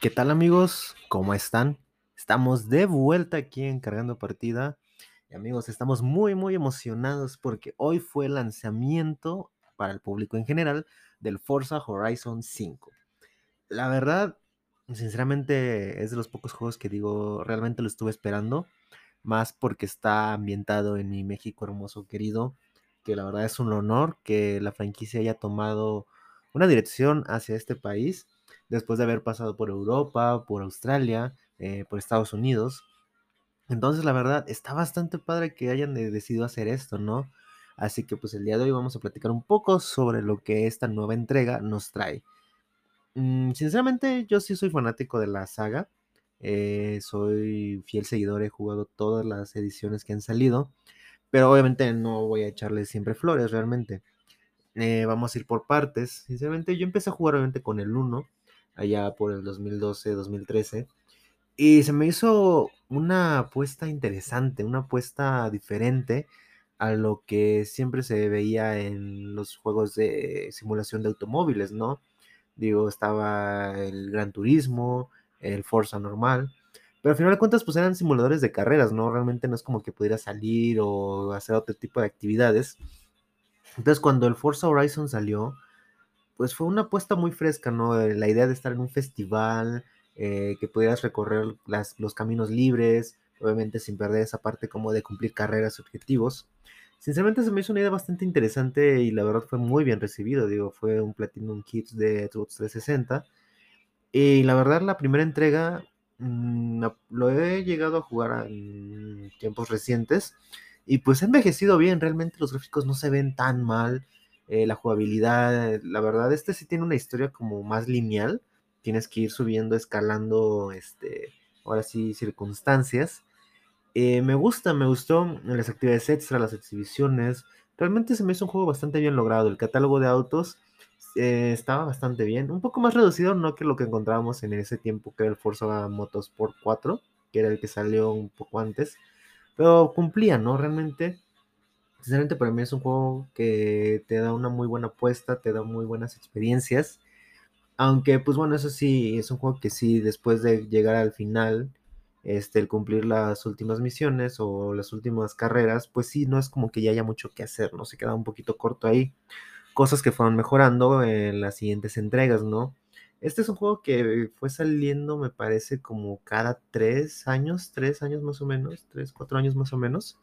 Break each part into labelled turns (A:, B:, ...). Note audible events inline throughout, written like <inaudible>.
A: ¿Qué tal amigos? ¿Cómo están? Estamos de vuelta aquí en Cargando Partida. Y amigos, estamos muy muy emocionados porque hoy fue el lanzamiento para el público en general del Forza Horizon 5. La verdad, sinceramente es de los pocos juegos que digo, realmente lo estuve esperando, más porque está ambientado en mi México hermoso querido, que la verdad es un honor que la franquicia haya tomado una dirección hacia este país después de haber pasado por Europa, por Australia, eh, por Estados Unidos. Entonces, la verdad, está bastante padre que hayan de- decidido hacer esto, ¿no? Así que pues el día de hoy vamos a platicar un poco sobre lo que esta nueva entrega nos trae. Mm, sinceramente, yo sí soy fanático de la saga. eh, soy fiel seguidor, he jugado todas las ediciones que han salido. Pero obviamente no voy a echarle siempre flores, realmente. Eh, vamos a ir por partes. Sinceramente, yo empecé a jugar obviamente con el uno allá por el 2012, 2013. Y se me hizo una apuesta interesante, una apuesta diferente a lo que siempre se veía en los juegos de simulación de automóviles, ¿no? Digo, estaba el Gran Turismo, el Forza normal, pero al final de cuentas pues eran simuladores de carreras, ¿no? Realmente no es como que pudiera salir o hacer otro tipo de actividades. Entonces cuando el Forza Horizon salió, pues fue una apuesta muy fresca, ¿no? Eh, La idea de estar en un festival, eh, que pudieras recorrer las- los caminos libres, obviamente sin perder esa parte como de cumplir carreras y objetivos. Sinceramente se me hizo una idea bastante interesante y la verdad fue muy bien recibido, digo, fue un Platinum Kit de Xbox 360 y la verdad la primera entrega mm, lo he llegado a jugar en tiempos recientes y pues ha envejecido bien, realmente los gráficos no se ven tan mal, eh, la jugabilidad, la verdad este sí tiene una historia como más lineal, tienes que ir subiendo, escalando, este, ahora sí, circunstancias. Eh, me gusta, me gustó las actividades extra, las exhibiciones. Realmente se me hizo un juego bastante bien logrado. El catálogo de autos eh, estaba bastante bien. Un poco más reducido, no que lo que encontrábamos en ese tiempo, que era el Forza Motorsport 4, que era el que salió un poco antes. Pero cumplía, ¿no? Realmente, sinceramente para mí es un juego que te da una muy buena apuesta, te da muy buenas experiencias. Aunque, pues bueno, eso sí, es un juego que sí, después de llegar al final, este, el cumplir las últimas misiones o las últimas carreras, pues sí, no es como que ya haya mucho que hacer, ¿no? Se queda un poquito corto ahí. Cosas que fueron mejorando en las siguientes entregas, ¿no? Este es un juego que fue saliendo, me parece, como cada tres años, tres años más o menos, tres, cuatro años más o menos.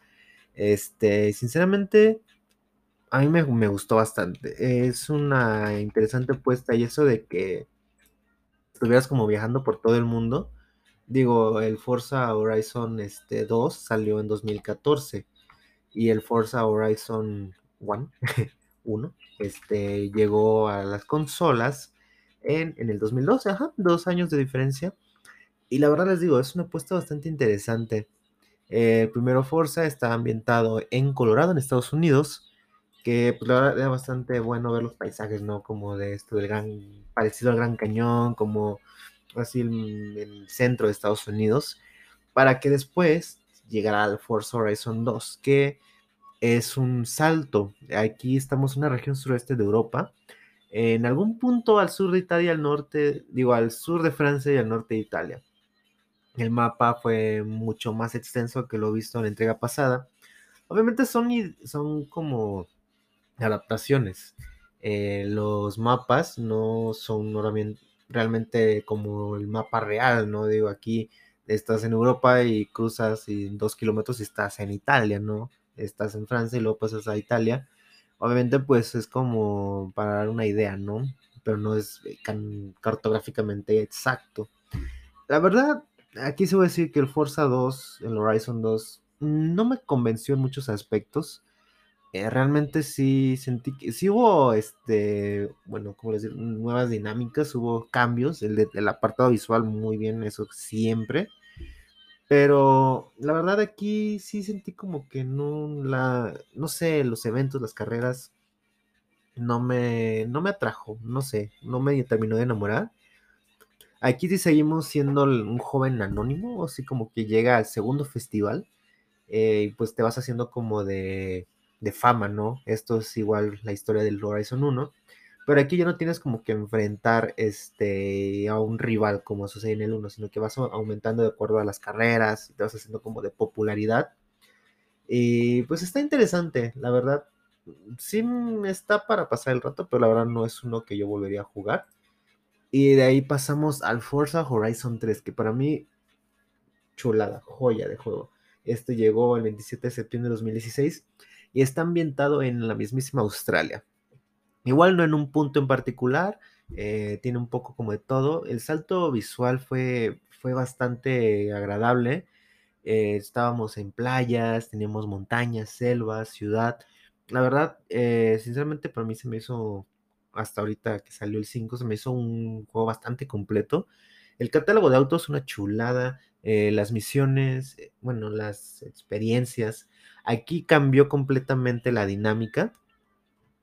A: Este, sinceramente, a mí me, gustó bastante. Es una interesante apuesta y eso de que estuvieras como viajando por todo el mundo. Digo, el Forza Horizon este, 2 salió en 2014 y el Forza Horizon 1, 1 <laughs> este, llegó a las consolas en, en el 2012, ajá, dos años de diferencia. Y la verdad les digo, es una apuesta bastante interesante. El primero Forza está ambientado en Colorado, en Estados Unidos, que pues la verdad era bastante bueno ver los paisajes, ¿no? Como de esto del gran, parecido al Gran Cañón, como así el, el centro de Estados Unidos, para que después llegara al Forza Horizon 2, que es un salto. Aquí estamos en una región suroeste de Europa, en algún punto al sur de Italia, al norte, digo, al sur de Francia y al norte de Italia. El mapa fue mucho más extenso que lo visto en la entrega pasada. Obviamente son, son como adaptaciones. Eh, los mapas no son realmente como el mapa real, ¿no? Digo, aquí estás en Europa y cruzas y dos kilómetros y estás en Italia, ¿no? Estás en Francia y luego pasas a Italia. Obviamente, pues es como para dar una idea, ¿no? Pero no es eh, cartográficamente exacto. La verdad, aquí se voy a decir que el Forza 2, el Horizon 2, no me convenció en muchos aspectos. Eh, realmente sí sentí que sí hubo, este, bueno, ¿cómo decir? Nuevas dinámicas, hubo cambios, el, de- el apartado visual muy bien, eso siempre, pero la verdad aquí sí sentí como que no, la, no sé, los eventos, las carreras, no me, no me atrajo, no sé, no me terminó de enamorar. Aquí sí seguimos siendo un joven anónimo, así como que llega al segundo festival eh, y pues te vas haciendo como de, fama, ¿no? Esto es igual la historia del Horizon 1, Pero aquí ya no tienes como que enfrentar este, a un rival como sucede en el 1, sino que vas aumentando de acuerdo a las carreras, y te vas haciendo como de popularidad. Y pues está interesante, la verdad. Sí está para pasar el rato, pero la verdad no es uno que yo volvería a jugar. Y de ahí pasamos al Forza Horizon 3, que para mí, chulada, joya de juego. Este llegó el 27 de septiembre de 2016 y está ambientado en la mismísima Australia. Igual no en un punto en particular, eh, tiene un poco como de todo. El salto visual fue, fue bastante agradable. Eh, estábamos en playas, teníamos montañas, selvas, ciudad. La verdad, eh, sinceramente para mí se me hizo, hasta ahorita que salió el 5, se me hizo un juego bastante completo. El catálogo de autos, una chulada. las misiones, bueno, las experiencias. Aquí cambió completamente la dinámica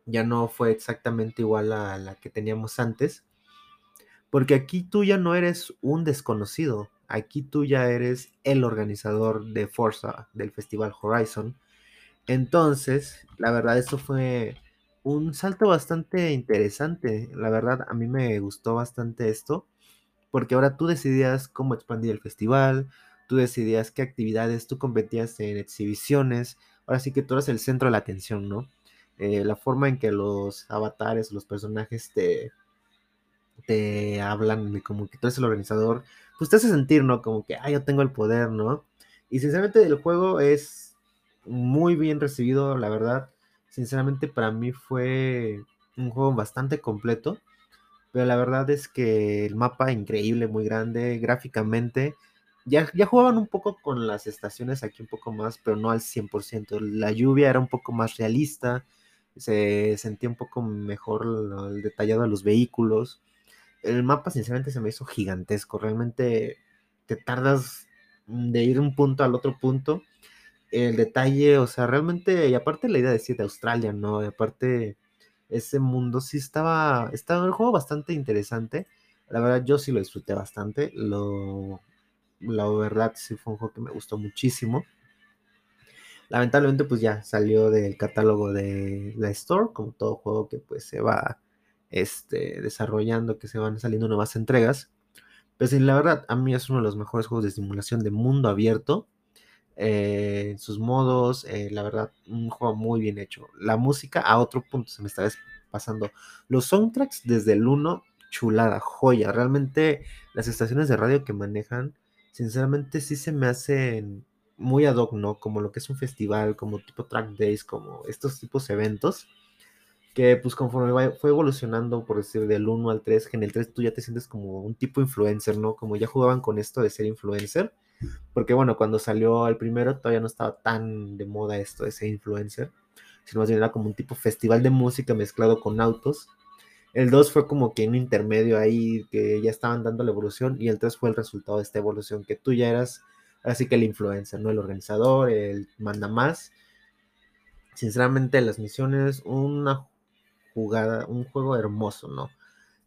A: ya no fue exactamente igual a la que teníamos antes, porque aquí tú ya no eres un desconocido, aquí tú ya eres el organizador de Forza del Festival Horizon. Entonces, la verdad, eso fue un salto bastante interesante. La verdad, a mí me gustó bastante esto, porque ahora tú decidías cómo expandir el festival, tú decidías qué actividades, tú competías en exhibiciones, ahora sí que tú eres el centro de la atención, ¿no? Eh, la forma en que los avatares, los personajes te, te hablan como que tú eres el organizador, pues te hace sentir, ¿no? Como que, ah, yo tengo el poder, ¿no? Y sinceramente el juego es muy bien recibido, la verdad. Sinceramente para mí fue un juego bastante completo, pero la verdad es que el mapa increíble, muy grande, gráficamente. Ya, ya jugaban un poco con las estaciones aquí un poco más, pero no al 100%. La lluvia era un poco más realista se sentía un poco mejor el, detallado de los vehículos. El mapa sinceramente se me hizo gigantesco, realmente te tardas de ir un punto al otro punto. El detalle, o sea, realmente, y aparte la idea de decir de Australia, ¿no? Y aparte ese mundo sí estaba, estaba el juego bastante interesante. La verdad, yo sí lo disfruté bastante. Lo, la verdad, sí fue un juego que me gustó muchísimo. Lamentablemente pues ya salió del catálogo de la Store, como todo juego que pues se va este, desarrollando, que se van saliendo nuevas entregas. Pues la verdad, a mí es uno de los mejores juegos de simulación de mundo abierto. Eh, sus modos, eh, la verdad, un juego muy bien hecho. La música, a otro punto se me está pasando. Los soundtracks desde el 1, chulada, joya. Realmente las estaciones de radio que manejan, sinceramente sí se me hacen muy ad hoc, ¿no? Como lo que es un festival, como tipo track days, como estos tipos de eventos, que pues conforme fue evolucionando, por decir, del 1 al 3, que en el 3 tú ya te sientes como un tipo influencer, ¿no? Como ya jugaban con esto de ser influencer, porque bueno, cuando salió el primero todavía no estaba tan de moda esto de ser influencer, sino más bien era como un tipo festival de música mezclado con autos. El 2 fue como que un intermedio ahí que ya estaban dando la evolución y el 3 fue el resultado de esta evolución, que tú ya eras Así que el influencer, ¿no? El organizador, el manda más. Sinceramente, las misiones, una jugada, un juego hermoso, ¿no?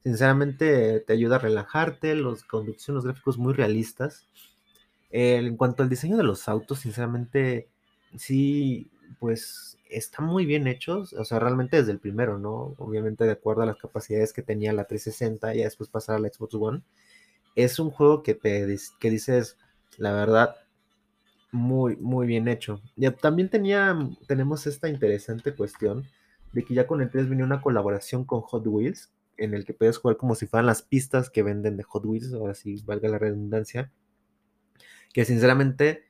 A: Sinceramente, te ayuda a relajarte, los conducción, los gráficos muy realistas. En cuanto al diseño de los autos, sinceramente, sí, pues están muy bien hechos, o sea, realmente desde el primero, ¿no? Obviamente de acuerdo a las capacidades que tenía la 360 y después pasar a la Xbox One. Es un juego que te que dices, la verdad, muy, muy bien hecho. Y también tenía, tenemos esta interesante cuestión de que ya con el 3 venía una colaboración con Hot Wheels, en el que puedes jugar como si fueran las pistas que venden de Hot Wheels, ahora sí valga la redundancia, que sinceramente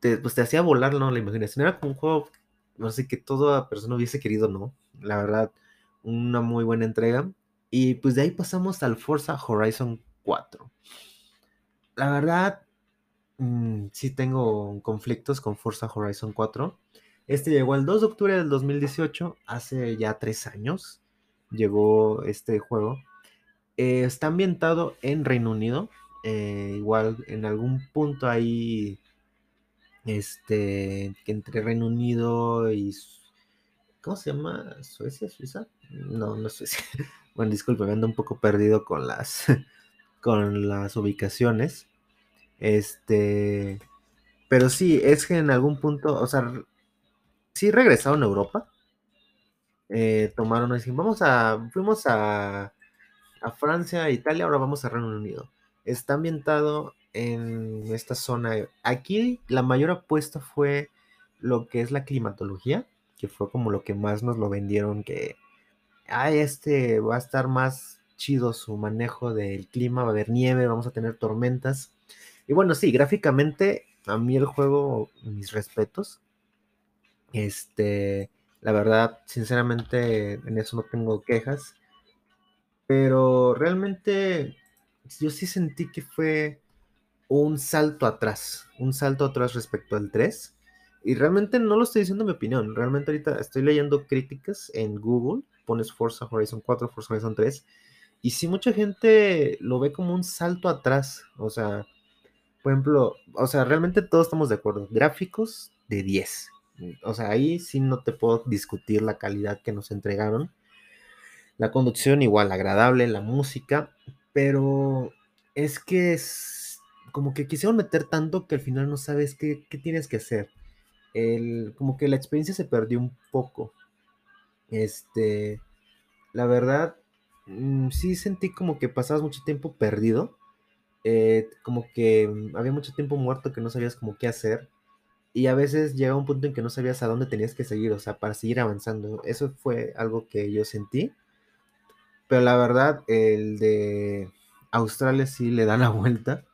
A: te, pues te hacía volar ¿no? la imaginación. Era como un juego, no sé, que toda persona hubiese querido, ¿no? La verdad, una muy buena entrega. Y pues de ahí pasamos al Forza Horizon 4. La verdad, Mm, sí tengo conflictos con Forza Horizon 4. Este llegó el 2 de octubre del 2018, hace ya tres años llegó este juego. Eh, está ambientado en Reino Unido, eh, igual en algún punto ahí, este, entre Reino Unido y... ¿Cómo se llama? ¿Suecia? ¿Suiza? No, no es Suecia. <laughs> Bueno, disculpe, me ando un poco perdido con las, <laughs> con las ubicaciones. Este, pero sí, es que en algún punto, o sea, sí regresaron a Europa. eh, tomaron así, vamos a, fuimos a, a Francia, Italia, ahora vamos a Reino Unido. Está ambientado en esta zona. Aquí la mayor apuesta fue lo que es la climatología, que fue como lo que más nos lo vendieron, que ay, este va a estar más chido su manejo del clima, va a haber nieve, vamos a tener tormentas. Y bueno, sí, gráficamente, a mí el juego, mis respetos. Este, la verdad, sinceramente, en eso no tengo quejas. Pero realmente yo sí sentí que fue un salto atrás, un salto atrás respecto al 3. Y realmente no lo estoy diciendo mi opinión, realmente ahorita estoy leyendo críticas en Google, pones Forza Horizon 4, Forza Horizon 3, y sí mucha gente lo ve como un salto atrás, o sea, por ejemplo, o sea, realmente todos estamos de acuerdo, gráficos de 10, o sea, ahí sí no te puedo discutir la calidad que nos entregaron, la conducción igual agradable, la música, pero es que es como que quisieron meter tanto que al final no sabes qué, qué tienes que hacer. El, como que la experiencia se perdió un poco. Este, la verdad, mm, sí sentí como que pasabas mucho tiempo perdido. eh, como que mm, había mucho tiempo muerto que no sabías como qué hacer. Y a veces llegaba un punto en que no sabías a dónde tenías que seguir, o sea, para seguir avanzando. Eso fue algo que yo sentí. Pero la verdad, el de Australia sí le da la <laughs> vuelta.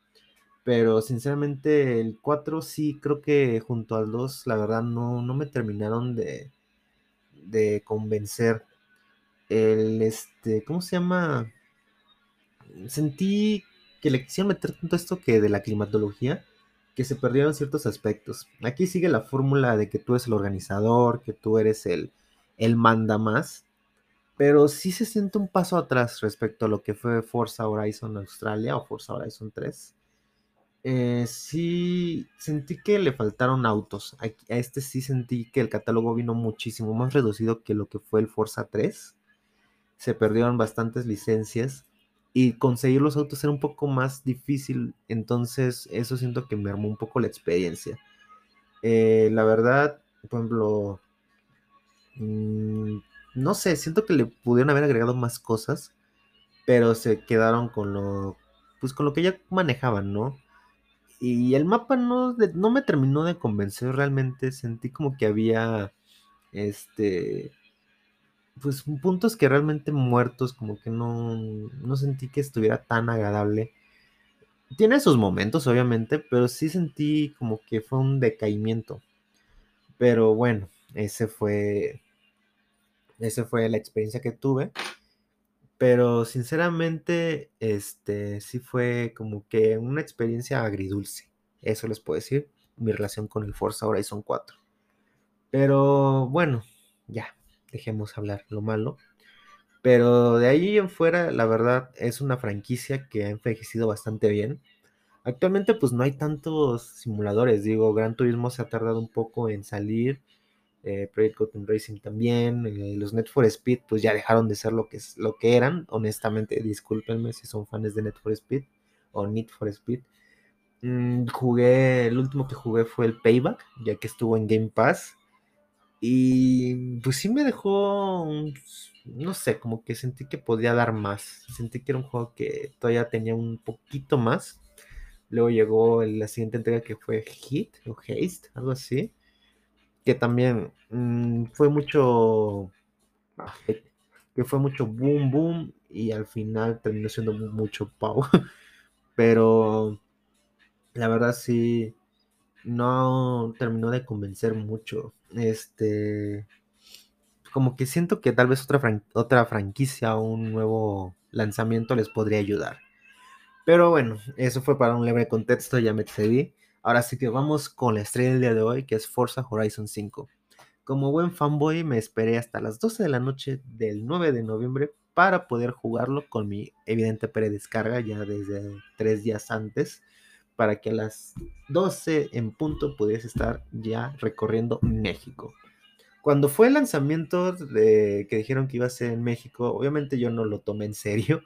A: Pero sinceramente el 4 sí creo que junto al 2 la verdad no, no me terminaron de, de convencer. El este, ¿cómo se llama? Sentí que le quisieron meter tanto esto que de la climatología que se perdieron ciertos aspectos. Aquí sigue la fórmula de que tú eres el organizador, que tú eres el, el manda más, pero sí se siente un paso atrás respecto a lo que fue Forza Horizon Australia o Forza Horizon 3. Eh, sí sentí que le faltaron autos. A, a este sí sentí que el catálogo vino muchísimo más reducido que lo que fue el Forza 3. Se perdieron bastantes licencias y conseguir los autos era un poco más difícil. Entonces eso siento que me armó un poco la experiencia. Eh, la verdad, por ejemplo, mm, no sé, siento que le pudieron haber agregado más cosas, pero se quedaron con lo, pues con lo que ya manejaban, ¿no? Y el mapa no, no me terminó de convencer realmente. Sentí como que había, este, pues puntos que realmente muertos, como que no, no sentí que estuviera tan agradable. Tiene sus momentos, obviamente, pero sí sentí como que fue un decaimiento. Pero bueno, ese fue, ese fue la experiencia que tuve. Pero sinceramente, este, sí fue como que una experiencia agridulce. Eso les puedo decir, mi relación con el Forza Horizon 4. Pero bueno, ya, dejemos hablar lo malo. Pero de ahí en fuera, la verdad, es una franquicia que ha envejecido bastante bien. Actualmente, pues no hay tantos simuladores. Digo, Gran Turismo se ha tardado un poco en salir. Eh, Project Gotham Racing también. eh, los Net for Speed, pues ya dejaron de ser lo que, es, lo que eran. Honestamente, discúlpenme si son fans de Net for Speed o Need for Speed. Mm, jugué, el último que jugué fue el Payback, ya que estuvo en Game Pass. Y pues sí me dejó, no sé, como que sentí que podía dar más. Sentí que era un juego que todavía tenía un poquito más. Luego llegó la siguiente entrega que fue Hit o Haste, algo así. Que también mm, fue mucho, ah, que fue mucho boom boom y al final terminó siendo mu- mucho pow. <laughs> Pero la verdad sí, no terminó de convencer mucho. Este, como que siento que tal vez otra, otra franquicia o un nuevo lanzamiento les podría ayudar. Pero bueno, eso fue para un leve contexto, ya me excedí. Ahora sí que vamos con la estrella del día de hoy, que es Forza Horizon 5. Como buen fanboy, me esperé hasta las 12 de la noche del 9 de noviembre para poder jugarlo con mi evidente predescarga ya desde tres días antes, para que a las 12 en punto pudiese estar ya recorriendo México. Cuando fue el lanzamiento de que dijeron que iba a ser en México, obviamente yo no lo tomé en serio.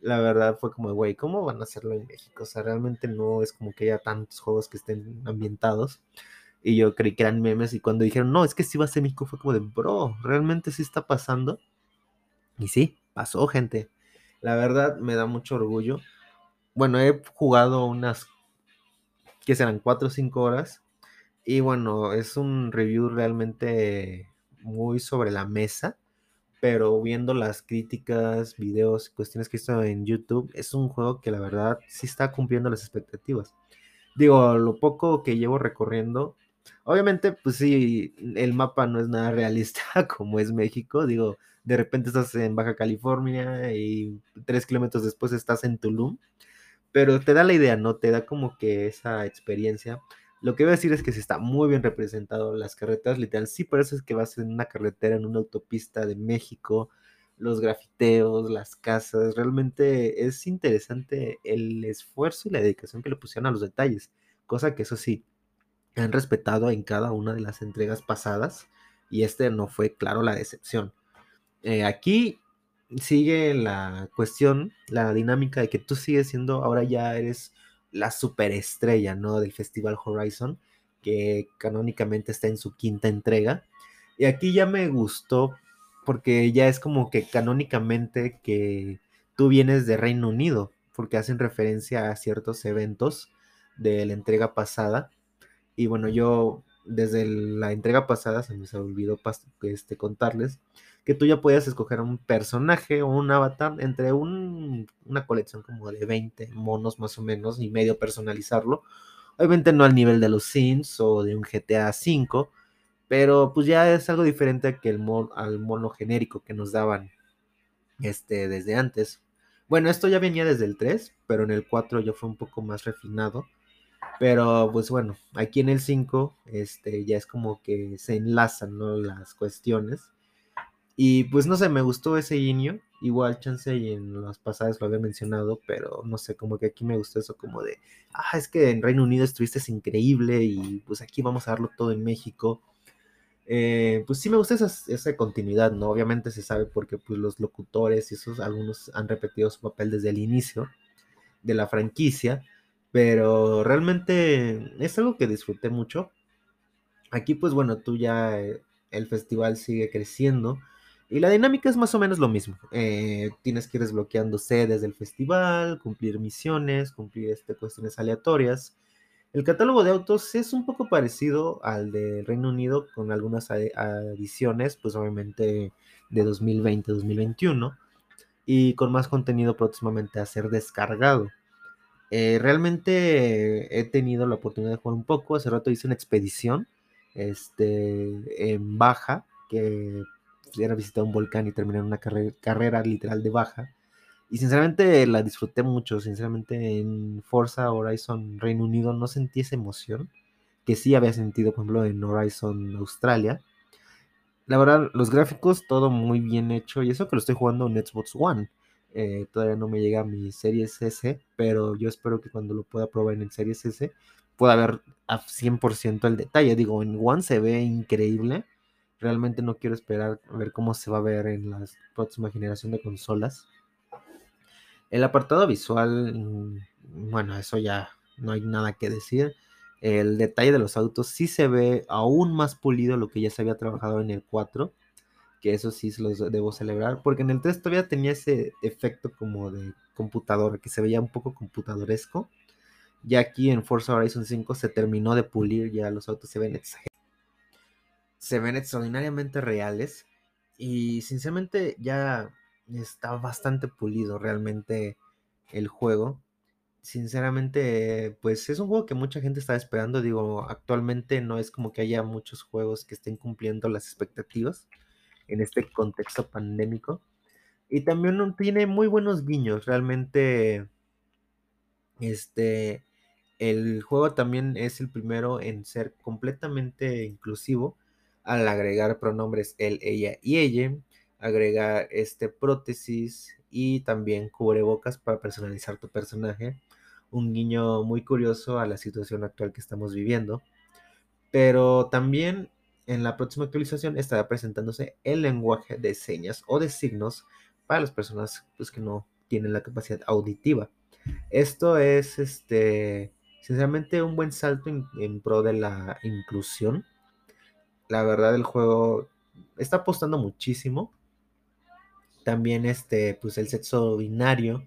A: La verdad fue como, güey, ¿cómo van a hacerlo en México? O sea, realmente no es como que haya tantos juegos que estén ambientados. Y yo creí que eran memes y cuando dijeron, no, es que sí va a ser México, fue como de, bro, ¿realmente sí está pasando? Y sí, pasó, gente. La verdad me da mucho orgullo. Bueno, he jugado unas, que serán 4 o 5 horas. Y bueno, es un review realmente muy sobre la mesa. Pero viendo las críticas, videos, cuestiones que visto en YouTube, es un juego que la verdad sí está cumpliendo las expectativas. Digo, lo poco que llevo recorriendo, obviamente, pues sí, el mapa no es nada realista <laughs> como es México. Digo, de repente estás en Baja California y tres kilómetros después estás en Tulum. Pero te da la idea, ¿no? Te da como que esa experiencia. Lo que voy a decir es que sí está muy bien representado las carreteras, literal. Sí, es que vas en una carretera, en una autopista de México, los grafiteos, las casas. Realmente es interesante el esfuerzo y la dedicación que le pusieron a los detalles. Cosa que eso sí, han respetado en cada una de las entregas pasadas. Y este no fue, claro, la decepción. Eh, aquí sigue la cuestión, la dinámica de que tú sigues siendo, ahora ya eres la superestrella, ¿no? Del Festival Horizon, que canónicamente está en su quinta entrega. Y aquí ya me gustó porque ya es como que canónicamente que tú vienes de Reino Unido, porque hacen referencia a ciertos eventos de la entrega pasada. Y bueno, yo desde la entrega pasada se me olvidó este, contarles que tú ya puedes escoger un personaje o un avatar entre una colección como de 20 monos más o menos y medio personalizarlo. Obviamente no al nivel de los Sims o de un GTA V, pero pues ya es algo diferente que el al mono genérico que nos daban este, desde antes. Bueno, esto ya venía desde el 3, pero en el 4 ya fue un poco más refinado. Pero pues bueno, aquí en el 5 este, ya es como que se enlazan las cuestiones. Y pues no sé, me gustó ese guiño. Igual chance y en las pasadas lo había mencionado, pero no sé, como que aquí me gustó eso como de, ah, es que en Reino Unido estuviste increíble y pues aquí vamos a darlo todo en México. Eh, pues sí me gusta esa, esa, continuidad, ¿no? Obviamente se sabe porque pues los locutores y esos algunos han repetido su papel desde el inicio de la franquicia, pero realmente es algo que disfruté mucho. Aquí pues bueno, tú ya eh, el festival sigue creciendo y la dinámica es más o menos lo mismo. Eh, tienes que ir desbloqueando sedes del festival, cumplir misiones, cumplir este, cuestiones aleatorias. El catálogo de autos es un poco parecido al de Reino Unido, con algunas adiciones, pues obviamente de 2020-2021, y con más contenido próximamente a ser descargado. Eh, realmente he tenido la oportunidad de jugar un poco. Hace rato hice una expedición este, en baja, que era visitar un volcán y terminar una carrera literal de baja. Y sinceramente la disfruté mucho. Sinceramente en Forza Horizon Reino Unido no sentí esa emoción que sí había sentido, por ejemplo, en Horizon Australia. La verdad, los gráficos, todo muy bien hecho. Y eso que lo estoy jugando en Xbox One. Eh, todavía no me llega a mi Series S, pero yo espero que cuando lo pueda probar en el Series S pueda ver a 100% el detalle. Digo, en One se ve increíble Realmente no quiero esperar a ver cómo se va a ver en la próxima generación de consolas. El apartado visual, mm, bueno, eso ya no hay nada que decir. El detalle de los autos sí se ve aún más pulido lo que ya se había trabajado en el 4, que eso sí se los debo celebrar, porque en el 3 todavía tenía ese efecto como de computador, que se veía un poco computadoresco. Ya aquí en Forza Horizon 5 se terminó de pulir, ya los autos se ven exagerados se ven extraordinariamente reales y sinceramente ya está bastante pulido realmente el juego. Sinceramente, pues es un juego que mucha gente está esperando. Digo, actualmente no es como que haya muchos juegos que estén cumpliendo las expectativas en este contexto pandémico. Y también tiene muy buenos guiños. Realmente, este, el juego también es el primero en ser completamente inclusivo al agregar pronombres él, ella y ella, agregar este prótesis y también cubrebocas para personalizar tu personaje. Un guiño muy curioso a la situación actual que estamos viviendo. Pero también en la próxima actualización estará presentándose el lenguaje de señas o de signos para las personas pues, que no tienen la capacidad auditiva. Esto es este Sinceramente, un buen salto en, pro de la inclusión. La verdad, el juego está apostando muchísimo. También, este, pues el sexo binario,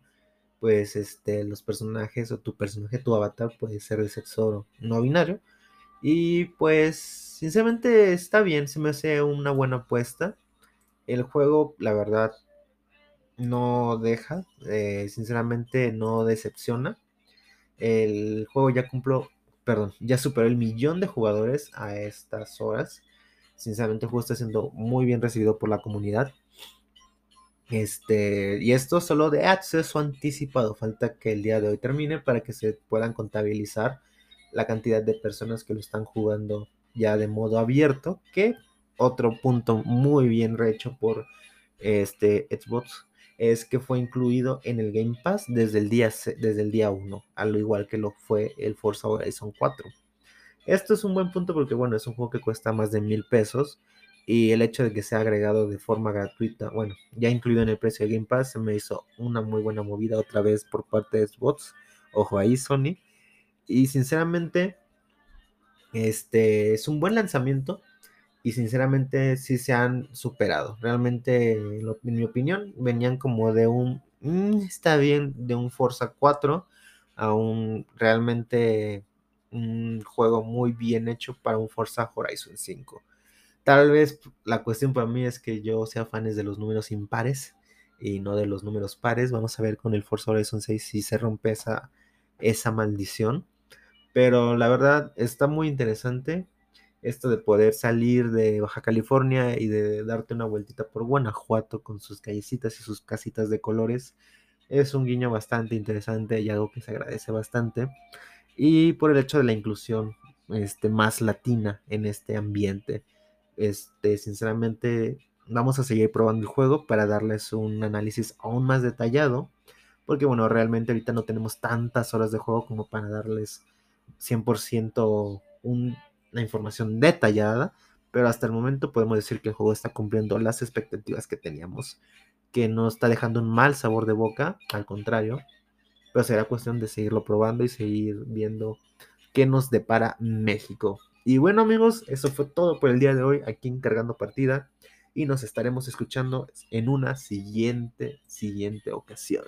A: pues, este, los personajes o tu personaje, tu avatar puede ser de sexo no binario. Y pues, sinceramente, está bien, se me hace una buena apuesta. El juego, la verdad, no deja, eh, sinceramente no decepciona. El juego ya cumplió, perdón, ya superó el millón de jugadores a estas horas. Sinceramente el juego está siendo muy bien recibido por la comunidad. Este, y esto solo de acceso anticipado. Falta que el día de hoy termine para que se puedan contabilizar la cantidad de personas que lo están jugando ya de modo abierto. Que otro punto muy bien hecho por este Xbox es que fue incluido en el Game Pass desde el día, desde el día 1, al igual que lo fue el Forza Horizon 4. Esto es un buen punto porque, bueno, es un juego que cuesta más de mil pesos y el hecho de que sea agregado de forma gratuita, bueno, ya incluido en el precio de Game Pass, se me hizo una muy buena movida otra vez por parte de Xbox. Ojo ahí, Sony. Y sinceramente, este es un buen lanzamiento y sinceramente sí se han superado. Realmente, en mi opinión, venían como de un, mm, está bien, de un Forza 4 a un realmente un juego muy bien hecho para un Forza Horizon 5. Tal vez la cuestión para mí es que yo sea fan de los números impares y no de los números pares. Vamos a ver con el Forza Horizon 6 si se rompe esa, esa maldición. Pero la verdad está muy interesante esto de poder salir de Baja California y de darte una vueltita por Guanajuato con sus callecitas y sus casitas de colores es un guiño bastante interesante y algo que se agradece bastante y por el hecho de la inclusión este más latina en este ambiente. Este sinceramente vamos a seguir probando el juego para darles un análisis aún más detallado porque bueno realmente ahorita no tenemos tantas horas de juego como para darles 100% un la información detallada, pero hasta el momento podemos decir que el juego está cumpliendo las expectativas que teníamos, que no está dejando un mal sabor de boca, al contrario, pero será cuestión de seguirlo probando y seguir viendo qué nos depara México. Y bueno amigos, eso fue todo por el día de hoy aquí encargando partida y nos estaremos escuchando en una siguiente, siguiente ocasión.